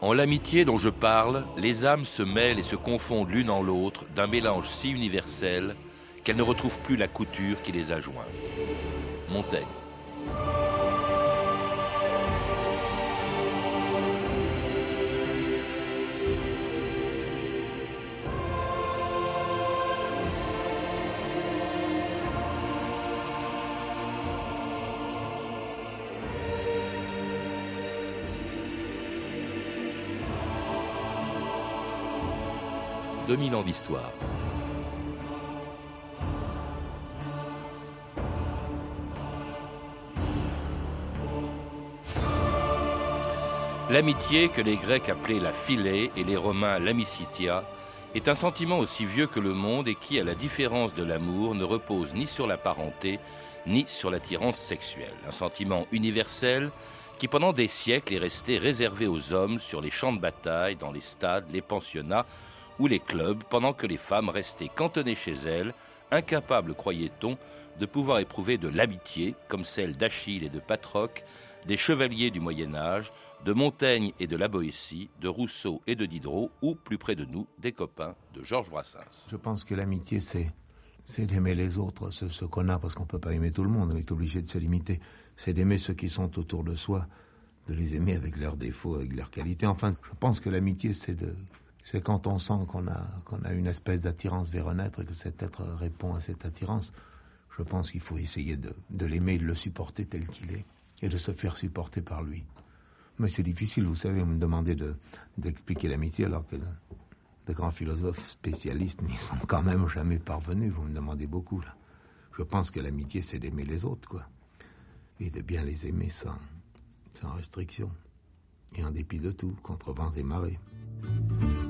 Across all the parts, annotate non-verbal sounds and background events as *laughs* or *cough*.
En l'amitié dont je parle, les âmes se mêlent et se confondent l'une en l'autre d'un mélange si universel qu'elles ne retrouvent plus la couture qui les a jointes. Montaigne. « 2000 ans d'histoire. L'amitié que les Grecs appelaient la philée et les Romains l'amicitia est un sentiment aussi vieux que le monde et qui, à la différence de l'amour, ne repose ni sur la parenté ni sur l'attirance sexuelle. Un sentiment universel qui pendant des siècles est resté réservé aux hommes sur les champs de bataille, dans les stades, les pensionnats ou les clubs, pendant que les femmes restaient cantonnées chez elles, incapables, croyait-on, de pouvoir éprouver de l'amitié, comme celle d'Achille et de Patrocle, des chevaliers du Moyen Âge, de Montaigne et de la Boétie, de Rousseau et de Diderot, ou plus près de nous, des copains de Georges Brassens. Je pense que l'amitié, c'est c'est d'aimer les autres, ce, ce qu'on a, parce qu'on ne peut pas aimer tout le monde, on est obligé de se limiter. C'est d'aimer ceux qui sont autour de soi, de les aimer avec leurs défauts, avec leurs qualités. Enfin, je pense que l'amitié, c'est de, c'est quand on sent qu'on a, a une espèce d'attirance vers un être et que cet être répond à cette attirance. Je pense qu'il faut essayer de, de l'aimer, de le supporter tel qu'il est et de se faire supporter par lui. Mais c'est difficile, vous savez, vous me demandez de, d'expliquer l'amitié alors que de grands philosophes spécialistes n'y sont quand même jamais parvenus. Vous me demandez beaucoup, là. Je pense que l'amitié, c'est d'aimer les autres, quoi. Et de bien les aimer sans, sans restriction. Et en dépit de tout, contre vents et marées.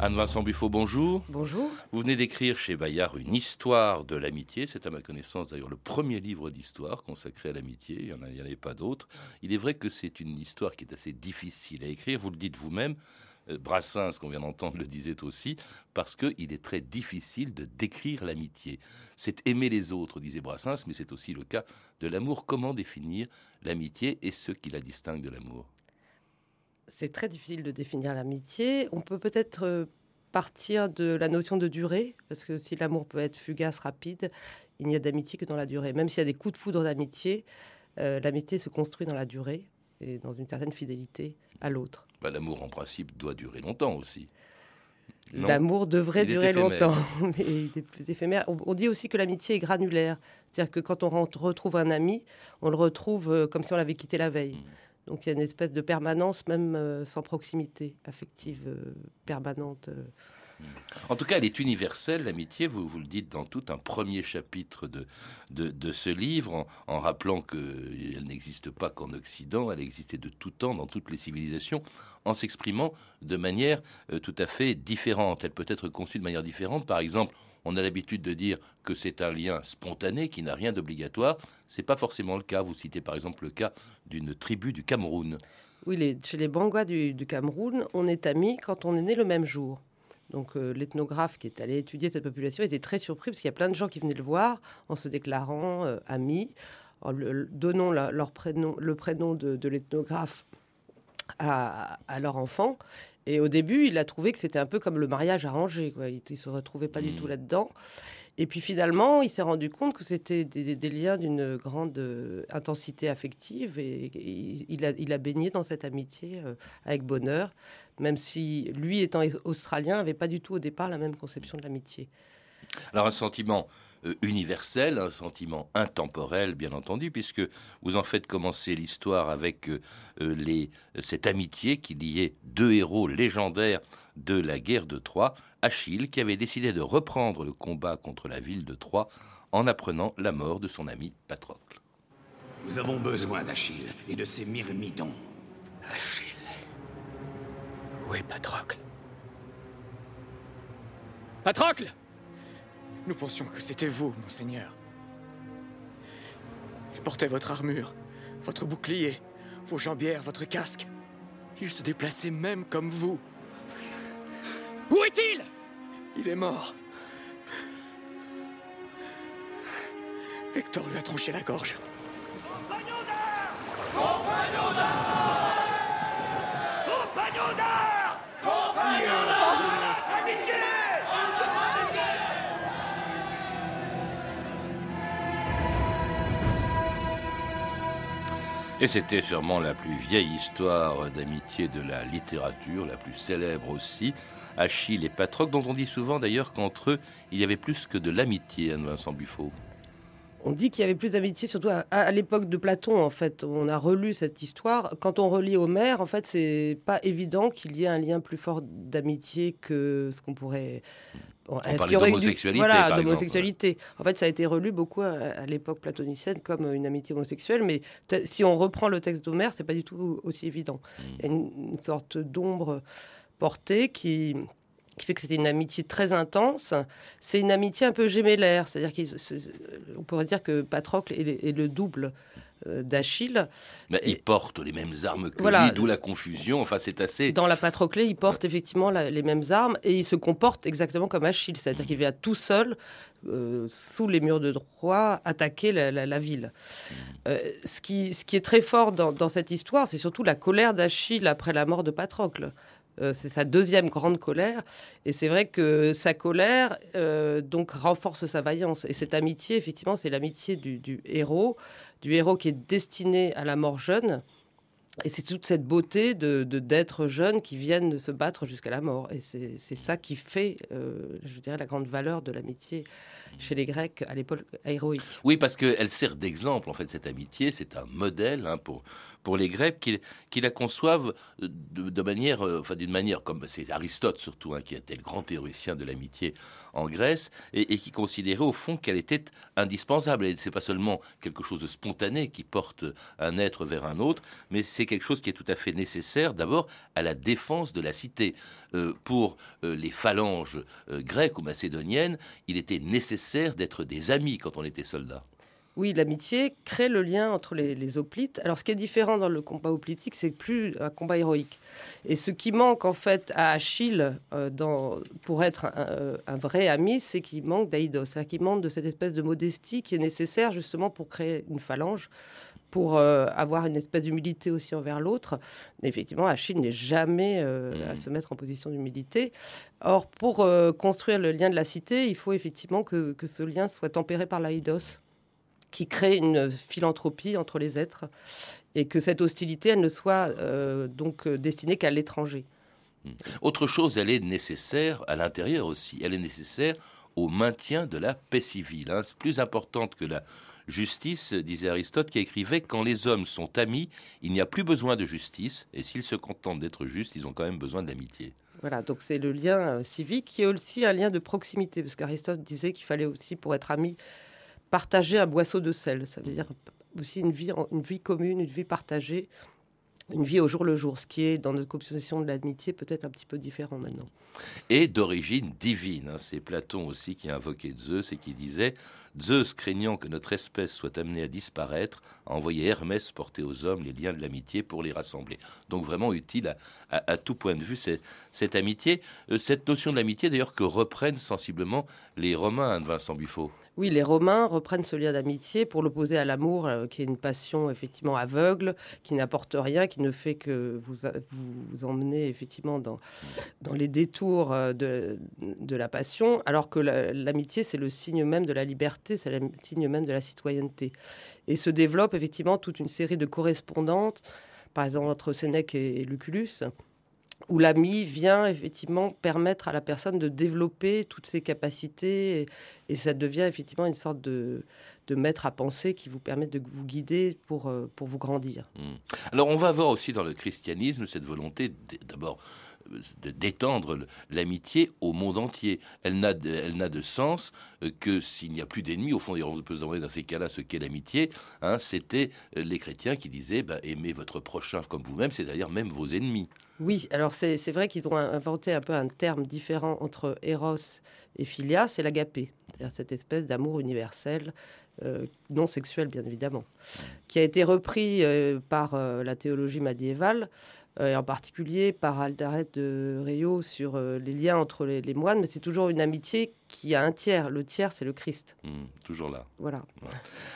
Anne-Vincent Buffo, bonjour. Bonjour. Vous venez d'écrire chez Bayard une histoire de l'amitié. C'est à ma connaissance d'ailleurs le premier livre d'histoire consacré à l'amitié. Il n'y en, avait pas d'autres. Il est vrai que c'est une histoire qui est assez difficile à écrire. Vous le dites vous-même. Euh, Brassens, qu'on vient d'entendre, le disait aussi, parce qu'il est très difficile de décrire l'amitié. C'est aimer les autres, disait Brassens, mais c'est aussi le cas de l'amour. Comment définir l'amitié et ce qui la distingue de l'amour? C'est très difficile de définir l'amitié. On peut peut-être euh, partir de la notion de durée, parce que si l'amour peut être fugace, rapide, il n'y a d'amitié que dans la durée. Même s'il y a des coups de foudre d'amitié, euh, l'amitié se construit dans la durée et dans une certaine fidélité à l'autre. Bah, L'amour, en principe, doit durer longtemps aussi. L'amour devrait Il durer longtemps, *laughs* mais il est plus éphémère. On, on dit aussi que l'amitié est granulaire, c'est-à-dire que quand on retrouve un ami, on le retrouve euh, comme si on l'avait quitté la veille. Mm. Donc il y a une espèce de permanence, même euh, sans proximité affective euh, permanente. euh. En tout cas, elle est universelle, l'amitié, vous, vous le dites dans tout un premier chapitre de, de, ce livre, en, rappelant qu'elle n'existe pas qu'en Occident, elle existait de tout temps dans toutes les civilisations, en s'exprimant de manière tout à fait différente. Elle peut être conçue de manière différente. Par exemple, on a l'habitude de dire que c'est un lien spontané qui n'a rien d'obligatoire. C'est pas forcément le cas. Vous citez par exemple le cas d'une tribu du Cameroun. Oui, chez les Bangwa du, Cameroun, on est amis quand on est né le même jour. Donc euh, l'ethnographe qui est allé étudier cette population était très surpris parce qu'il y a plein de gens qui venaient le voir en se déclarant euh, amis, en donnant leur prénom, le prénom de, de l'ethnographe à, à leur enfant. Et au début, il a trouvé que c'était un peu comme le mariage arrangé. Quoi. Il ne se retrouvait pas du Mhm. tout là-dedans. Et puis finalement, il s'est rendu compte que c'était des, des liens d'une grande euh, intensité affective et, et il, a, il a baigné dans cette amitié euh, avec bonheur, même si lui, étant australien, n'avait pas du tout au départ la même conception de l'amitié. Alors un sentiment universel, un sentiment intemporel, bien entendu, puisque vous en faites commencer l'histoire avec euh, euh, les, cette amitié qui liait deux héros légendaires de la guerre de Troie, Achille, qui avait décidé de reprendre le combat contre la ville de Troie en apprenant la mort de son ami Patrocle. Nous avons besoin d'Achille et de ses myrmidons. Achille. Où est Patrocle? Patrocle Nous pensions que c'était vous, monseigneur. Il portait votre armure, votre bouclier, vos jambières, votre casque. Il se déplaçait même comme vous. Où est-il? Il est mort. Hector lui a tranché la gorge. Et c'était sûrement la plus vieille histoire d'amitié de la littérature, la plus célèbre aussi, Achille et Patrocle, dont on dit souvent d'ailleurs qu'entre eux, il y avait plus que de l'amitié, Anne-Vincent Buffo. On dit qu'il y avait plus d'amitié, surtout à, l'époque de Platon, en fait. On a relu cette histoire. Quand on relit Homère, en fait, c'est pas évident qu'il y ait un lien plus fort d'amitié que ce qu'on pourrait On Est-ce qu'il y aurait d'homosexualité, Voilà, exemple, d'homosexualité. En fait, ça a été relu beaucoup à, à l'époque platonicienne comme une amitié homosexuelle, mais si on reprend le texte d'Homère, c'est pas du tout aussi évident. Mm. Il y a une, une sorte d'ombre portée qui qui fait que c'était une amitié très intense. C'est une amitié un peu gémellaire, c'est-à-dire qu'on pourrait dire que Patrocle est, le- double euh, d'Achille. Mais ils portent les mêmes armes que Voilà. lui, d'où la confusion. Enfin, c'est assez. Dans la Patroclée, il porte effectivement la- les mêmes armes et il se comporte exactement comme Achille, c'est-à-dire qu'il vient tout seul, euh, sous les murs de Troie, attaquer la, la- la ville. Euh, ce, qui, ce qui est très fort dans, dans cette histoire, c'est surtout la colère d'Achille après la mort de Patrocle. Euh, c'est sa deuxième grande colère, et c'est vrai que sa colère euh, donc renforce sa vaillance. Et cette amitié, effectivement, c'est l'amitié du, du héros, du héros qui est destiné à la mort jeune, et c'est toute cette beauté de d'êtres jeunes qui viennent de se battre jusqu'à la mort. Et c'est c'est ça qui fait, euh, je dirais, la grande valeur de l'amitié chez les Grecs à l'époque héroïque. Oui, parce qu'elle sert d'exemple, en fait, cette amitié. C'est un modèle hein, pour, pour les Grecs qui, qui la conçoivent de, de manière, euh, enfin, d'une manière comme c'est Aristote surtout, hein, qui était le grand théoricien de l'amitié en Grèce, et, et qui considérait au fond qu'elle était indispensable. Et c'est pas seulement quelque chose de spontané qui porte un être vers un autre, mais c'est quelque chose qui est tout à fait nécessaire, d'abord, à la défense de la cité. Euh, pour euh, les phalanges euh, grecques ou macédoniennes, il était nécessaire d'être des amis quand on était soldat. Oui, l'amitié crée le lien entre les, hoplites. Alors, ce qui est différent dans le combat hoplitique, c'est plus un combat héroïque. Et ce qui manque en fait à Achille dans, pour être un, vrai ami, c'est qu'il manque d'Aïdos, c'est-à-dire qu'il manque de cette espèce de modestie qui est nécessaire justement pour créer une phalange, pour euh, avoir une espèce d'humilité aussi envers l'autre. Effectivement, Achille n'est jamais euh, à se mettre en position d'humilité. Or, pour euh, construire le lien de la cité, il faut effectivement que, que ce lien soit tempéré par l'Aïdos qui crée une philanthropie entre les êtres et que cette hostilité, elle ne soit donc destinée qu'à l'étranger. Autre chose, elle est nécessaire à l'intérieur aussi. Elle est nécessaire au maintien de la paix civile. hein. C'est plus importante que la justice, disait Aristote, qui écrivait Quand les hommes sont amis, il n'y a plus besoin de justice, et s'ils se contentent d'être justes, ils ont quand même besoin de l'amitié. Voilà, donc c'est le lien euh, civique qui est aussi un lien de proximité, parce qu'Aristote disait qu'il fallait aussi, pour être ami, partager un boisseau de sel. Ça veut dire aussi une vie, une vie commune, une vie partagée, une vie au jour le jour, ce qui est dans notre conception de l'amitié peut-être un petit peu différent maintenant. et d'origine divine. hein. C'est Platon aussi qui a invoqué Zeus et qui disait Zeus, craignant que notre espèce soit amenée à disparaître, a envoyé Hermès porter aux hommes les liens de l'amitié pour les rassembler. Donc vraiment utile à, à- à tout point de vue c'est- cette amitié, Euh, cette notion de l'amitié d'ailleurs que reprennent sensiblement les Romains, hein, Vincent Buffo? Oui, les Romains reprennent ce lien d'amitié pour l'opposer à l'amour, euh, qui est une passion effectivement aveugle, qui n'apporte rien, qui ne fait que vous, vous, emmener effectivement dans, dans les détours euh, de, de la passion, alors que la- l'amitié, c'est le signe même de la liberté, c'est le signe même de la citoyenneté. Et se développe effectivement toute une série de correspondantes, par exemple entre Sénèque et Lucullus, où l'ami vient effectivement permettre à la personne de développer toutes ses capacités et, ça devient effectivement une sorte de, maître à penser qui vous permet de vous guider pour, euh, pour vous grandir. Hmm. Alors on va avoir aussi dans le christianisme cette volonté d'abord d'étendre l'amitié au monde entier. Elle n'a de, elle n'a de sens euh, que s'il n'y a plus d'ennemis. Au fond, on peut se demander dans ces cas-là ce qu'est l'amitié. Hein, C'était euh, les chrétiens qui disaient bah, aimez votre prochain comme vous-même, c'est-à-dire même vos ennemis. Oui, alors c'est vrai qu'ils ont inventé un peu un terme différent entre Eros et Philia, c'est l'agapé, c'est-à-dire cette espèce d'amour universel euh, non sexuel bien évidemment, qui a été repris par la théologie médiévale et en particulier par Aldaret de Rio sur euh, les liens entre les, moines, mais c'est toujours une amitié qui a un tiers. Le tiers, c'est le Christ. Mmh, toujours là. Voilà.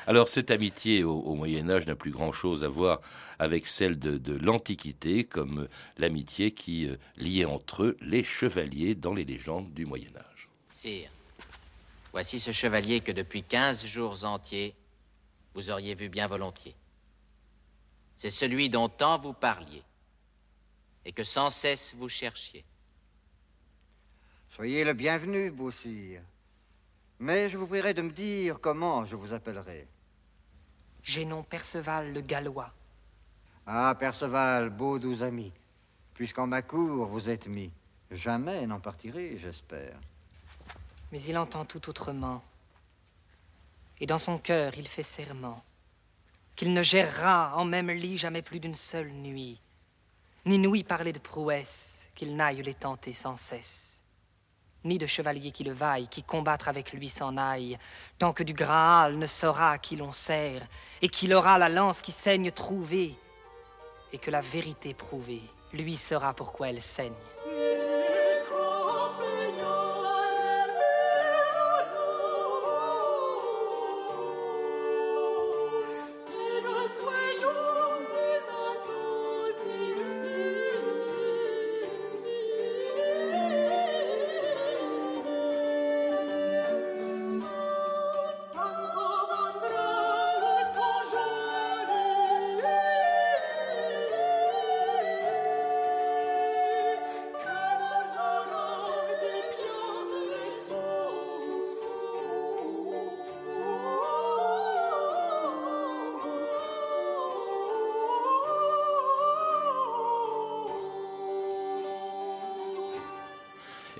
Alors cette amitié au, Moyen Âge n'a plus grand-chose à voir avec celle de, l'Antiquité, comme l'amitié qui euh, liait entre eux les chevaliers dans les légendes du Moyen Âge. Sire, voici ce chevalier que depuis quinze jours entiers, vous auriez vu bien volontiers. C'est celui dont tant vous parliez et que sans cesse vous cherchiez. Soyez le bienvenu, beau sire. Mais je vous prierai de me dire comment je vous appellerai. J'ai nom Perceval le Gallois. Ah, Perceval, beau doux ami, puisqu'en ma cour vous êtes mis, jamais n'en partirez, j'espère. Mais il entend tout autrement. Et dans son cœur, il fait serment qu'il ne gérera en même lit jamais plus d'une seule nuit ni n'ouï parler de prouesse, qu'il n'aille les tenter sans cesse, ni de chevalier qui le vaille, qui combattre avec lui s'en aille, tant que du Graal ne saura qui l'on sert, et qu'il aura la lance qui saigne trouvée, et que la vérité prouvée, lui saura pourquoi elle saigne.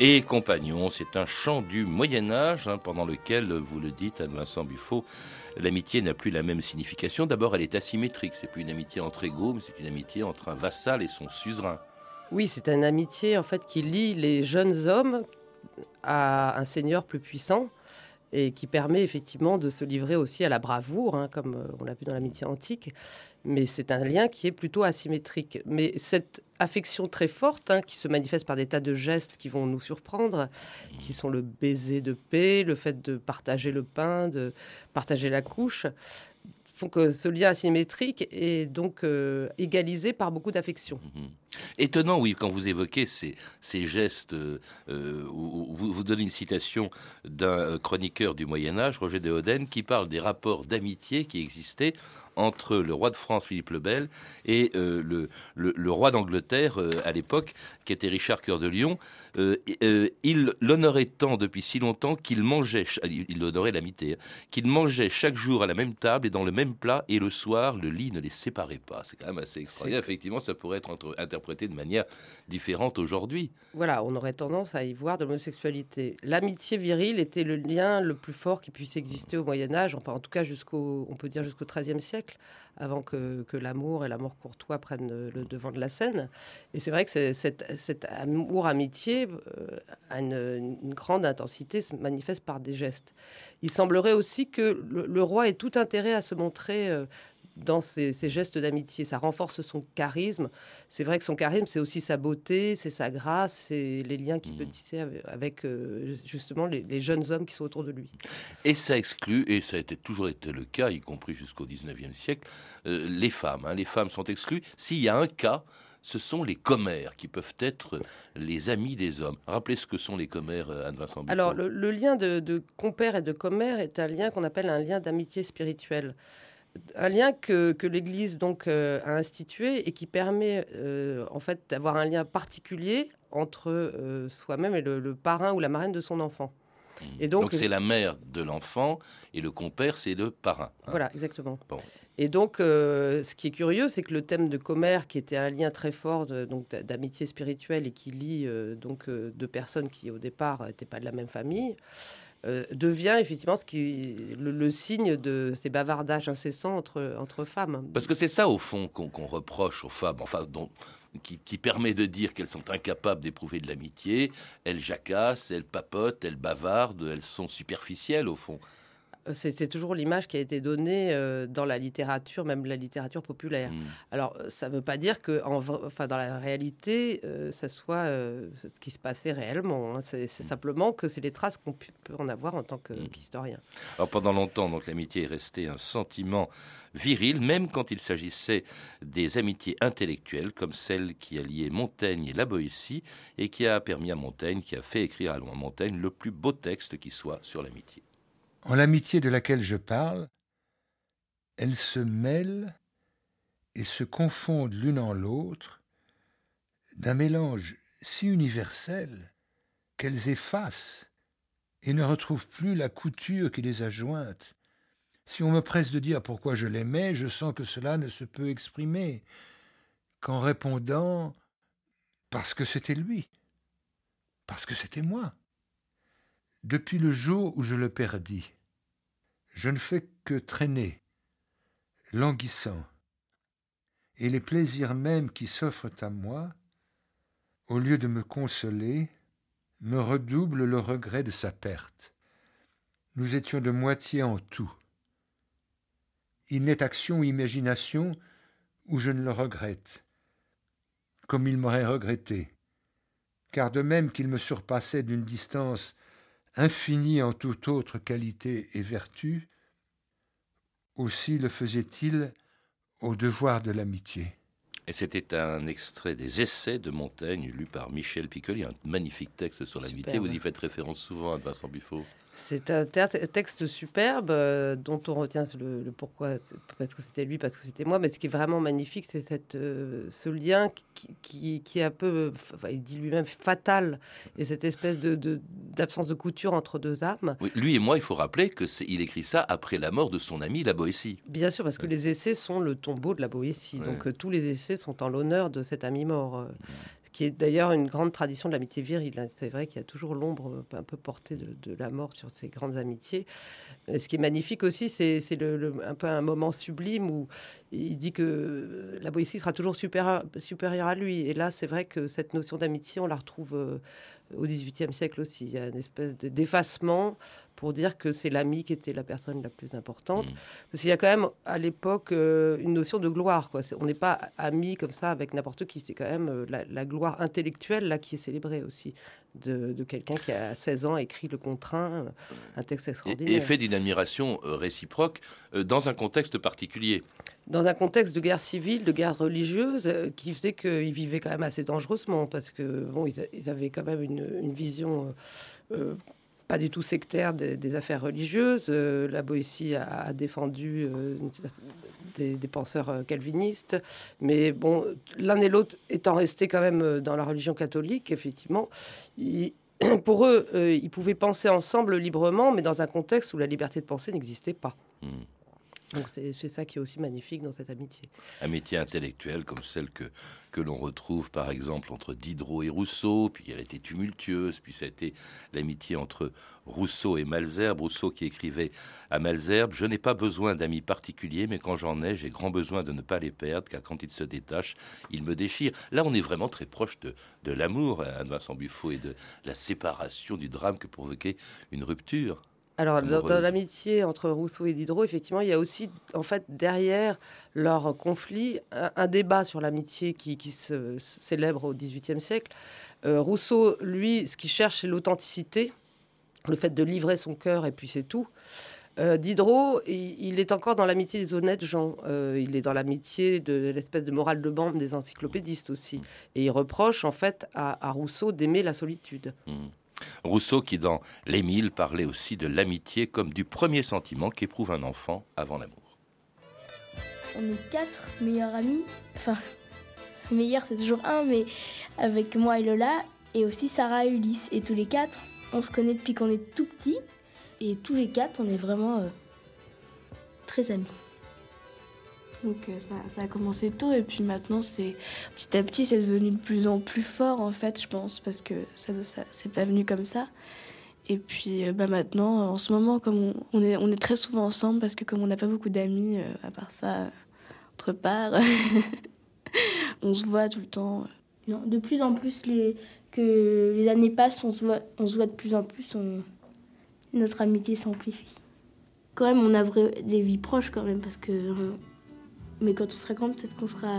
Et Compagnon, c'est un chant du Moyen Âge hein, pendant lequel, vous le dites, Anne-Vincent Buffo, l'amitié n'a plus la même signification. D'abord, elle est asymétrique. C'est plus une amitié entre égaux, mais c'est une amitié entre un vassal et son suzerain. Oui, c'est une amitié en fait qui lie les jeunes hommes à un seigneur plus puissant et qui permet effectivement de se livrer aussi à la bravoure, hein, comme euh, on l'a vu dans l'amitié antique mais c'est un lien qui est plutôt asymétrique. Mais cette affection très forte, hein, qui se manifeste par des tas de gestes qui vont nous surprendre, qui sont le baiser de paix, le fait de partager le pain, de partager la couche, font que ce lien asymétrique est donc euh, égalisé par beaucoup d'affection. Mhm. Étonnant, oui, quand vous évoquez ces, ces gestes, euh, vous, vous, donnez une citation d'un chroniqueur du Moyen Âge, Roger de Oden, qui parle des rapports d'amitié qui existaient entre le roi de France, Philippe le Bel, et euh, le, le, roi d'Angleterre euh, à l'époque, qui était Richard Cœur de Lion. Euh, il l'honorait tant depuis si longtemps qu'il mangeait, il honorait l'amitié, hein, qu'il mangeait chaque jour à la même table et dans le même plat, et le soir, le lit ne les séparait pas. C'est quand même assez extraordinaire. Effectivement, ça pourrait être interprété de manière différente aujourd'hui. Voilà, on aurait tendance à y voir de l'homosexualité. L'amitié virile était le lien le plus fort qui puisse exister au Moyen Âge, enfin en tout cas jusqu'au, on peut dire jusqu'au XIIIe siècle avant que, l'amour et l'amour courtois prennent le devant de la scène. Et c'est vrai que cet amour-amitié euh, a une, grande intensité, se manifeste par des gestes. Il semblerait aussi que le, roi ait tout intérêt à se montrer euh, dans ces, gestes d'amitié. Ça renforce son charisme. C'est vrai que son charisme, c'est aussi sa beauté, c'est sa grâce, c'est les liens qu'il peut mmh. tisser avec, euh, justement les, jeunes hommes qui sont autour de lui. Et ça exclut, et ça a été, toujours été le cas, y compris jusqu'au 19e siècle, euh, les femmes. Hein. Les femmes sont exclues. S'il y a un cas, ce sont les commères qui peuvent être les amis des hommes. Rappelez ce que sont les commères, euh, Anne-Vincent Alors, le, lien de, de, compère et de commère est un lien qu'on appelle un lien d'amitié spirituelle un lien que, l'Église donc euh, a institué et qui permet euh, en fait d'avoir un lien particulier entre euh, soi-même et le, parrain ou la marraine de son enfant. Et donc, donc, c'est la mère de l'enfant et le compère, c'est le parrain. hein. Voilà, exactement. Bon. Et donc, euh, ce qui est curieux, c'est que le thème de commère, qui était un lien très fort donc d'a- d'amitié spirituelle et qui lie euh, donc euh, deux personnes qui au départ n'étaient pas de la même famille, devient effectivement ce qui le, signe de ces bavardages incessants entre femmes. Parce que c'est ça, au fond, qu'on reproche aux femmes, enfin, qui permet de dire qu'elles sont incapables d'éprouver de l'amitié. Elles jacassent, elles papotent, elles bavardent, elles sont superficielles, au fond. C'est toujours l'image qui a été donnée euh, dans la littérature, même la littérature populaire. Mm. Alors, euh, ça ne veut pas dire que, en, enfin, dans la réalité, euh, ça soit euh, ce qui se passait réellement. hein. C'est c'est simplement que c'est les traces qu'on peut en avoir en tant que- Mm. qu'historien. Alors pendant longtemps, donc l'amitié est restée un sentiment viril, même quand il s'agissait des amitiés intellectuelles, comme celle qui a lié Montaigne et la Boétie, et qui a permis à Montaigne, qui a fait écrire à Montaigne le plus beau texte qui soit sur l'amitié. En l'amitié de laquelle je parle, elles se mêlent et se confondent l'une en l'autre d'un mélange si universel qu'elles effacent et ne retrouvent plus la couture qui les a jointes. Si on me presse de dire pourquoi je l'aimais, je sens que cela ne se peut exprimer qu'en répondant parce que c'était lui, parce que c'était moi. Depuis le jour où je le perdis, je ne fais que traîner, languissant, et les plaisirs mêmes qui s'offrent à moi, au lieu de me consoler, me redoublent le regret de sa perte. Nous étions de moitié en tout. Il n'est action ou imagination où je ne le regrette, comme il m'aurait regretté, car de même qu'il me surpassait d'une distance infini en toute autre qualité et vertu, aussi le faisait-il au devoir de l'amitié. Et c'était un extrait des essais de Montaigne, lu par Michel Piccoli, un magnifique texte sur l'amitié. Superbe. Vous y faites référence souvent à Vincent Buffo. C'est un texte superbe euh, dont on retient le, le pourquoi, parce que c'était lui, parce que c'était moi. Mais ce qui est vraiment magnifique, c'est cette, euh, ce lien qui, qui, qui est un peu, enfin, il dit lui-même, fatal, et cette espèce de, d'absence de couture entre deux âmes. Oui, lui et moi, il faut rappeler que il écrit ça après la mort de son ami la Boétie. Bien sûr, parce que les essais sont le tombeau de la Boétie. Ouais. Donc euh, tous les essais sont en l'honneur de cet ami mort. euh, Ce qui est d'ailleurs une grande tradition de l'amitié virile. hein. C'est vrai qu'il y a toujours l'ombre euh, un peu portée de, de la mort sur ces grandes amitiés. Euh, Ce qui est magnifique aussi, c'est le, le- un peu un moment sublime où il dit que la Boétie sera toujours supérieure, supérieure à lui. Et là, c'est vrai que cette notion d'amitié, on la retrouve au XVIIIe siècle aussi. Il y a une espèce de- d'effacement pour dire que c'est l'ami qui était la personne la plus importante. Mm. Parce qu'il y a quand même à l'époque euh, une notion de gloire. Quoi. On n'est pas amis comme ça avec n'importe qui. C'est quand même euh, la, la gloire intellectuelle là qui est célébrée aussi de, de quelqu'un qui a 16 ans écrit le contraint, euh, un texte extraordinaire. et fait d'une admiration euh, réciproque euh, dans un contexte particulier. Dans un contexte de guerre civile, de guerre religieuse, qui faisait qu'ils vivaient quand même assez dangereusement parce que bon, ils, avaient quand même une, une vision. euh, pas du tout sectaire des, affaires religieuses. Euh, la Boétie a, défendu euh, des, penseurs euh, calvinistes, mais bon, l'un et l'autre étant restés quand même dans la religion catholique, effectivement, ils- *clears throat* pour eux, ils pouvaient penser ensemble librement, mais dans un contexte où la liberté de penser n'existait pas. Hmm. Donc c'est ça qui est aussi magnifique dans cette amitié. Amitié intellectuelle comme celle que, que l'on retrouve par exemple entre Diderot et Rousseau, puis elle a été tumultueuse, puis ça a été l'amitié entre Rousseau et Malzerbe. Rousseau qui écrivait à Malzerbe Je n'ai pas besoin d'amis particuliers, mais quand j'en ai, j'ai grand besoin de ne pas les perdre, car quand ils se détachent, ils me déchirent. Là, on est vraiment très proche de, de l'amour, Anne Vincent Buffo, et de la séparation, du drame que provoquait une rupture. Alors, dans, l'amitié entre Rousseau et Diderot, effectivement, il y a aussi, en fait, derrière leur conflit, un, un débat sur l'amitié qui, qui se célèbre au XVIIIe siècle. Euh, Rousseau, lui, ce qu'il cherche, c'est l'authenticité, le fait de livrer son cœur, et puis c'est tout. Euh, Diderot, il, il est encore dans l'amitié des honnêtes gens. Euh, il est dans l'amitié de l'espèce de morale de bande des encyclopédistes aussi. Et il reproche, en fait, à, à Rousseau d'aimer la solitude. Hmm. Rousseau qui, dans L'Émile, parlait aussi de l'amitié comme du premier sentiment qu'éprouve un enfant avant l'amour. On est quatre meilleurs amis. Enfin, meilleur c'est toujours un, mais avec moi et Lola, et aussi Sarah et Ulysse. Et tous les quatre, on se connaît depuis qu'on est tout petit. Et tous les quatre, on est vraiment euh, très amis. Donc euh, ça, a commencé tôt et puis maintenant c'est petit à petit c'est devenu de plus en plus fort en fait je pense parce que ça, ça c'est pas venu comme ça et puis euh, bah maintenant en ce moment comme on, est on est très souvent ensemble parce que comme on n'a pas beaucoup d'amis euh, à part ça euh, autre part *laughs* on se voit tout le temps de plus en plus les, que les années passent, on se voit, on se voit de plus en plus, notre amitié s'amplifie. Quand même, on a des vies proches quand même, parce que. Mais quand on sera grand, peut-être qu'on sera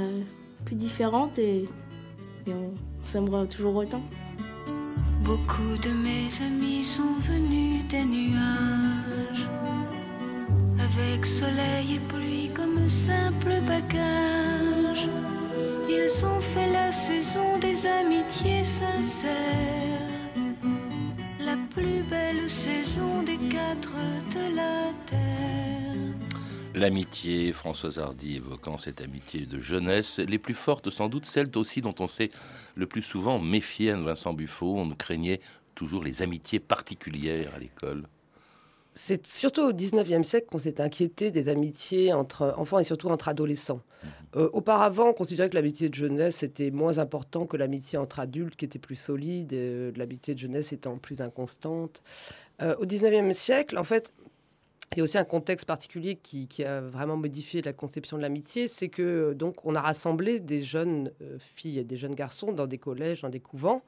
plus différentes et, on s'aimera toujours autant. Beaucoup de mes amis sont venus des nuages, avec soleil et pluie comme simple bagage. Ils ont fait la saison des amitiés sincères, la plus belle saison des quatre de la terre. L'amitié, Françoise Hardy évoquant cette amitié de jeunesse, les plus fortes sans doute, celles aussi dont on s'est le plus souvent méfié, Anne Vincent Buffo, on craignait toujours les amitiés particulières à l'école. C'est surtout au 19e siècle qu'on s'est inquiété des amitiés entre enfants et surtout entre adolescents. Euh, auparavant, on considérait que l'amitié de jeunesse était moins important que l'amitié entre adultes, qui était plus solide, euh, l'amitié de jeunesse étant plus inconstante. Euh, au 19e siècle, en fait, il y a aussi un contexte particulier qui, a vraiment modifié la conception de l'amitié, c'est que euh, donc on a rassemblé des jeunes euh, filles et des jeunes garçons dans des collèges, dans des couvents,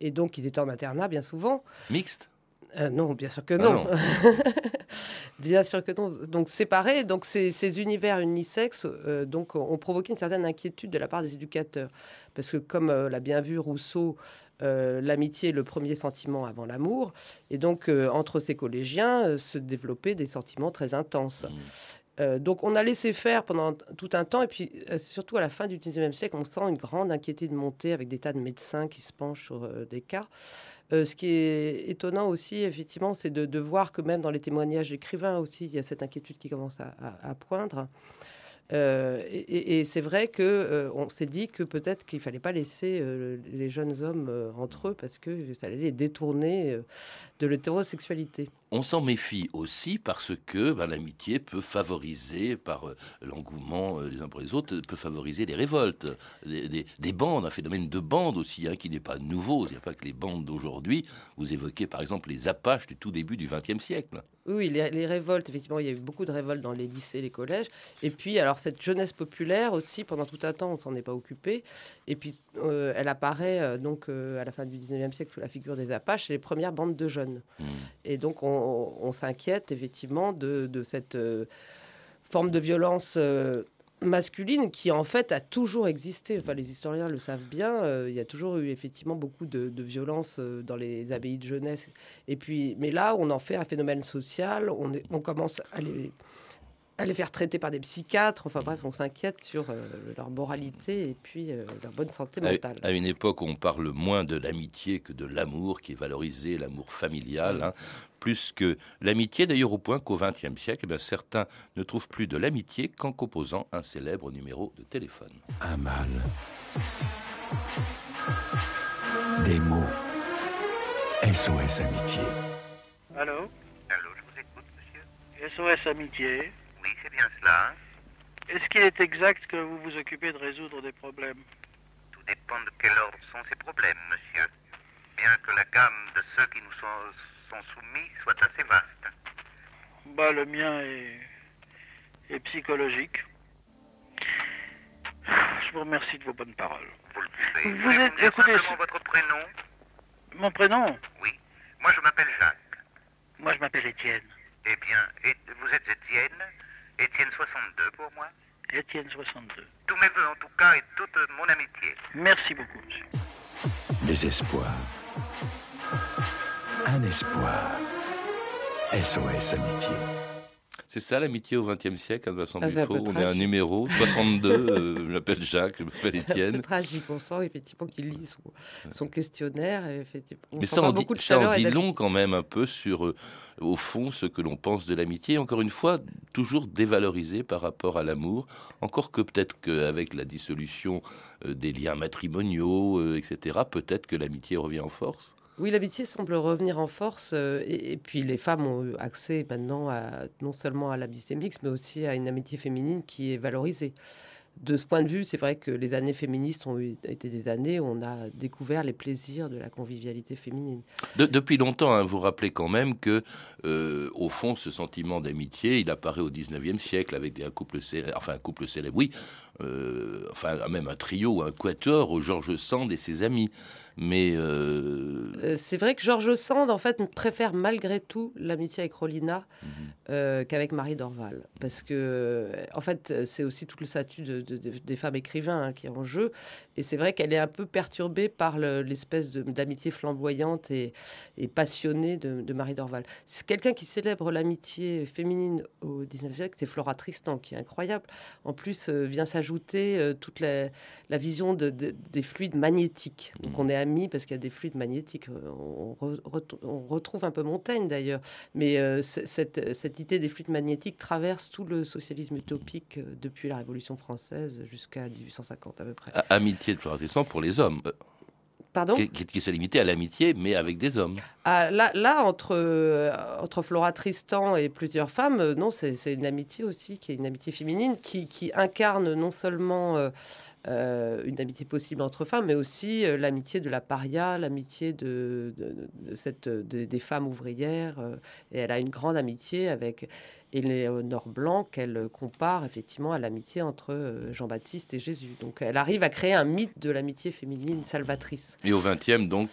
et donc ils étaient en internat bien souvent. Mixte? Euh, non, bien sûr que Ah non. *laughs* bien sûr que non. Donc séparés, donc ces, ces univers unisexes euh, donc ont provoqué une certaine inquiétude de la part des éducateurs, parce que comme euh, l'a bien vu Rousseau, l'amitié est le premier sentiment avant l'amour, et donc entre ces collégiens se développaient des sentiments très intenses. Euh, donc on a laissé faire pendant tout un temps, et puis surtout à la fin du 19e siècle, on sent une grande inquiétude monter avec des tas de médecins qui se penchent sur des cas. Euh, ce qui est étonnant aussi, effectivement, c'est de, voir que même dans les témoignages d'écrivains aussi, il y a cette inquiétude qui commence à, poindre. Euh, et c'est vrai que euh, on s'est dit que peut-être qu'il fallait pas laisser les jeunes hommes entre eux parce que ça allait les détourner de l'hétérosexualité. On s'en méfie aussi parce que ben, l'amitié peut favoriser, par euh, l'engouement euh, les uns pour les autres, peut favoriser les révoltes, des, des- des bandes, un phénomène de bande aussi, hein, qui n'est pas nouveau. Il n'y a pas que les bandes d'aujourd'hui. Vous évoquez par exemple les Apaches du tout début du XXe siècle. Oui, les, les révoltes, effectivement, il y a eu beaucoup de révoltes dans les lycées, les collèges. Et puis, alors, cette jeunesse populaire aussi, pendant tout un temps, on s'en est pas occupé. Et puis, euh, elle apparaît euh, donc à la fin du 19e siècle sous la figure des Apaches, les premières bandes de jeunes. Et donc, on, on s'inquiète effectivement de, cette euh, forme de violence. euh, masculine qui en fait a toujours existé. Enfin, les historiens le savent bien. euh, il y a toujours eu effectivement beaucoup de, de violence dans les abbayes de jeunesse. Et puis, mais là, on en fait un phénomène social. On, on commence à les, à les faire traiter par des psychiatres. Enfin bref, on s'inquiète sur euh, leur moralité et puis euh, leur bonne santé À, mentale. à une époque où on parle moins de l'amitié que de l'amour, qui est valorisé, l'amour familial, hein, plus que l'amitié, d'ailleurs au point qu'au XXe siècle, eh bien, certains ne trouvent plus de l'amitié qu'en composant un célèbre numéro de téléphone. Un mal. Des mots. SOS Amitié. Allô? Allô, je vous écoute, monsieur. SOS Amitié. Bien cela. hein. Est-ce qu'il est exact que vous vous occupez de résoudre des problèmes? Tout dépend de quel ordre sont ces problèmes, monsieur. Bien que la gamme de ceux qui nous sont, sont soumis soit assez vaste. Bah, le mien est, est psychologique. Je vous remercie de vos bonnes paroles. Vous le pouvez. Vous êtes- me dire écoutez, simplement votre prénom? Mon prénom? Oui. Moi, je m'appelle Jacques. Moi, je m'appelle Étienne. Eh bien, et vous êtes Étienne? Étienne 62 pour moi Étienne 62. Tous mes voeux, en tout cas, et toute mon amitié. Merci beaucoup, monsieur. Désespoir. Un espoir. SOS Amitié. C'est ça l'amitié au XXe siècle, Anne Vincent Ah, c'est Buffo. On est un numéro *laughs* 62. euh, je m'appelle Jacques, je m'appelle C'est Étienne. tragique. On sent effectivement qu'il lit son, son questionnaire. Et effectivement, on Mais ça en, dit, de ça en long quand même un peu sur, euh, au fond, ce que l'on pense de l'amitié. Encore une fois, toujours dévalorisé par rapport à l'amour. Encore que peut-être qu'avec la dissolution euh, des liens matrimoniaux, euh, etc., peut-être que l'amitié revient en force. Oui, l'amitié semble revenir en force. euh, et, puis les femmes ont eu accès maintenant à, non seulement à l'amitié mixte, mais aussi à une amitié féminine qui est valorisée. De ce point de vue, c'est vrai que les années féministes ont été des années où on a découvert les plaisirs de la convivialité féminine. De- depuis longtemps, hein, vous rappelez quand même que, euh, au fond, ce sentiment d'amitié, il apparaît au 19e siècle avec un couple célèbre, enfin un couple célèbre, oui, euh, enfin même un trio, un quatuor, au Georges Sand et ses amis. Mais euh, Euh, c'est vrai que Georges Sand, en fait, préfère malgré tout l'amitié avec Rolina euh, qu'avec Marie Dorval. Parce que, en fait, c'est aussi tout le statut de- de- de- des femmes écrivains hein, qui est en jeu. Et c'est vrai qu'elle est un peu perturbée par le- l'espèce d'amitié flamboyante et, et passionnée de, Marie Dorval. C'est quelqu'un qui célèbre l'amitié féminine au 19e siècle, c'est Flora Tristan, qui est incroyable. En plus, vient s'ajouter euh, toute la, la vision de- de- des fluides magnétiques. Donc on est amis parce qu'il y a des fluides magnétiques. Euh, On, re- ret- on retrouve un peu Montaigne d'ailleurs, mais euh, cette, cette idée des fluides magnétiques traverse tout le socialisme utopique euh, depuis la Révolution française jusqu'à 1850 à peu près. amitié de Flora Tristan pour les hommes. Euh, Pardon qui, qui- s'est limité à l'amitié, mais avec des hommes. Ah, là, là, entre, euh, entre Flora Tristan et plusieurs femmes, euh, non, c'est c'est une amitié aussi, qui est une amitié féminine, qui, qui incarne non seulement euh, une amitié possible entre femmes, mais aussi euh, l'amitié de la paria, l'amitié de, cette, de- des femmes ouvrières. euh, et elle a une grande amitié avec Éléonore Blanc, qu'elle compare effectivement à l'amitié entre Jean-Baptiste et Jésus. Donc elle arrive à créer un mythe de l'amitié féminine salvatrice. Et au XXe, donc,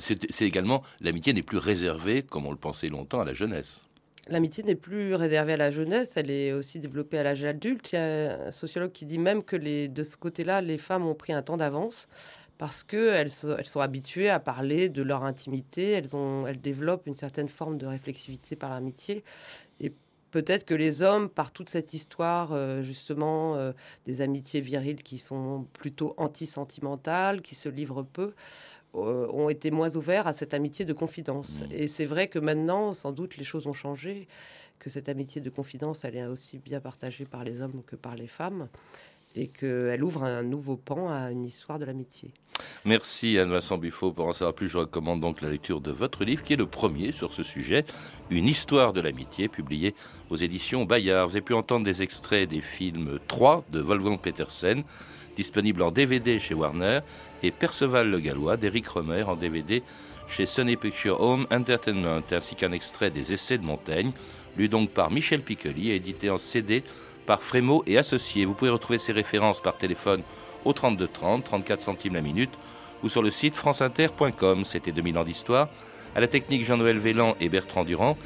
c'est également l'amitié n'est plus réservée, comme on le pensait longtemps, à la jeunesse. L'amitié n'est plus réservée à la jeunesse, elle est aussi développée à l'âge adulte. Il y a un sociologue qui dit même que de ce côté-là, les femmes ont pris un temps d'avance parce qu'elles elles sont habituées à parler de leur intimité, elles développent une certaine forme de réflexivité par l'amitié. Et peut-être que les hommes, par toute cette histoire, euh, justement, euh, des amitiés viriles qui sont plutôt anti-sentimentales, qui se livrent peu, euh, ont été moins ouverts à cette amitié de confidence. Et c'est vrai que maintenant, sans doute, les choses ont changé, que cette amitié de confidence, elle est aussi bien partagée par les hommes que par les femmes, et qu'elle ouvre un nouveau pan à une histoire de l'amitié. Merci Anne-Vincent Buffo. Pour en savoir plus, je recommande donc la lecture de votre livre, qui est le premier sur ce sujet, Une histoire de l'amitié, publié aux éditions Bayard. Vous avez pu entendre des extraits des films 3 de Wolfgang Petersen, disponible en DVD chez Warner, et Perceval le Gallois d'Éric Romer en DVD chez Sony Picture Home Entertainment, ainsi qu'un extrait des Essais de Montaigne, lu donc par Michel Piccoli et édité en CD par Frémaux et Associés. Vous pouvez retrouver ces références par téléphone au 32 30, 34 centimes la minute, ou sur le site franceinter.com. C'était 2000 ans d'histoire. À la technique Jean-Noël Vélan et Bertrand Durand.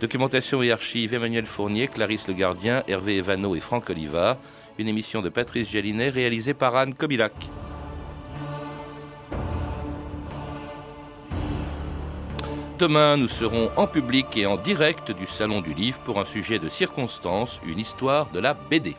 Documentation et archives Emmanuel Fournier, Clarisse Le Gardien, Hervé Evano et Franck Olivard. Une émission de Patrice Gélinet réalisée par Anne Kobilac. Demain, nous serons en public et en direct du Salon du Livre pour un sujet de circonstance, une histoire de la BD.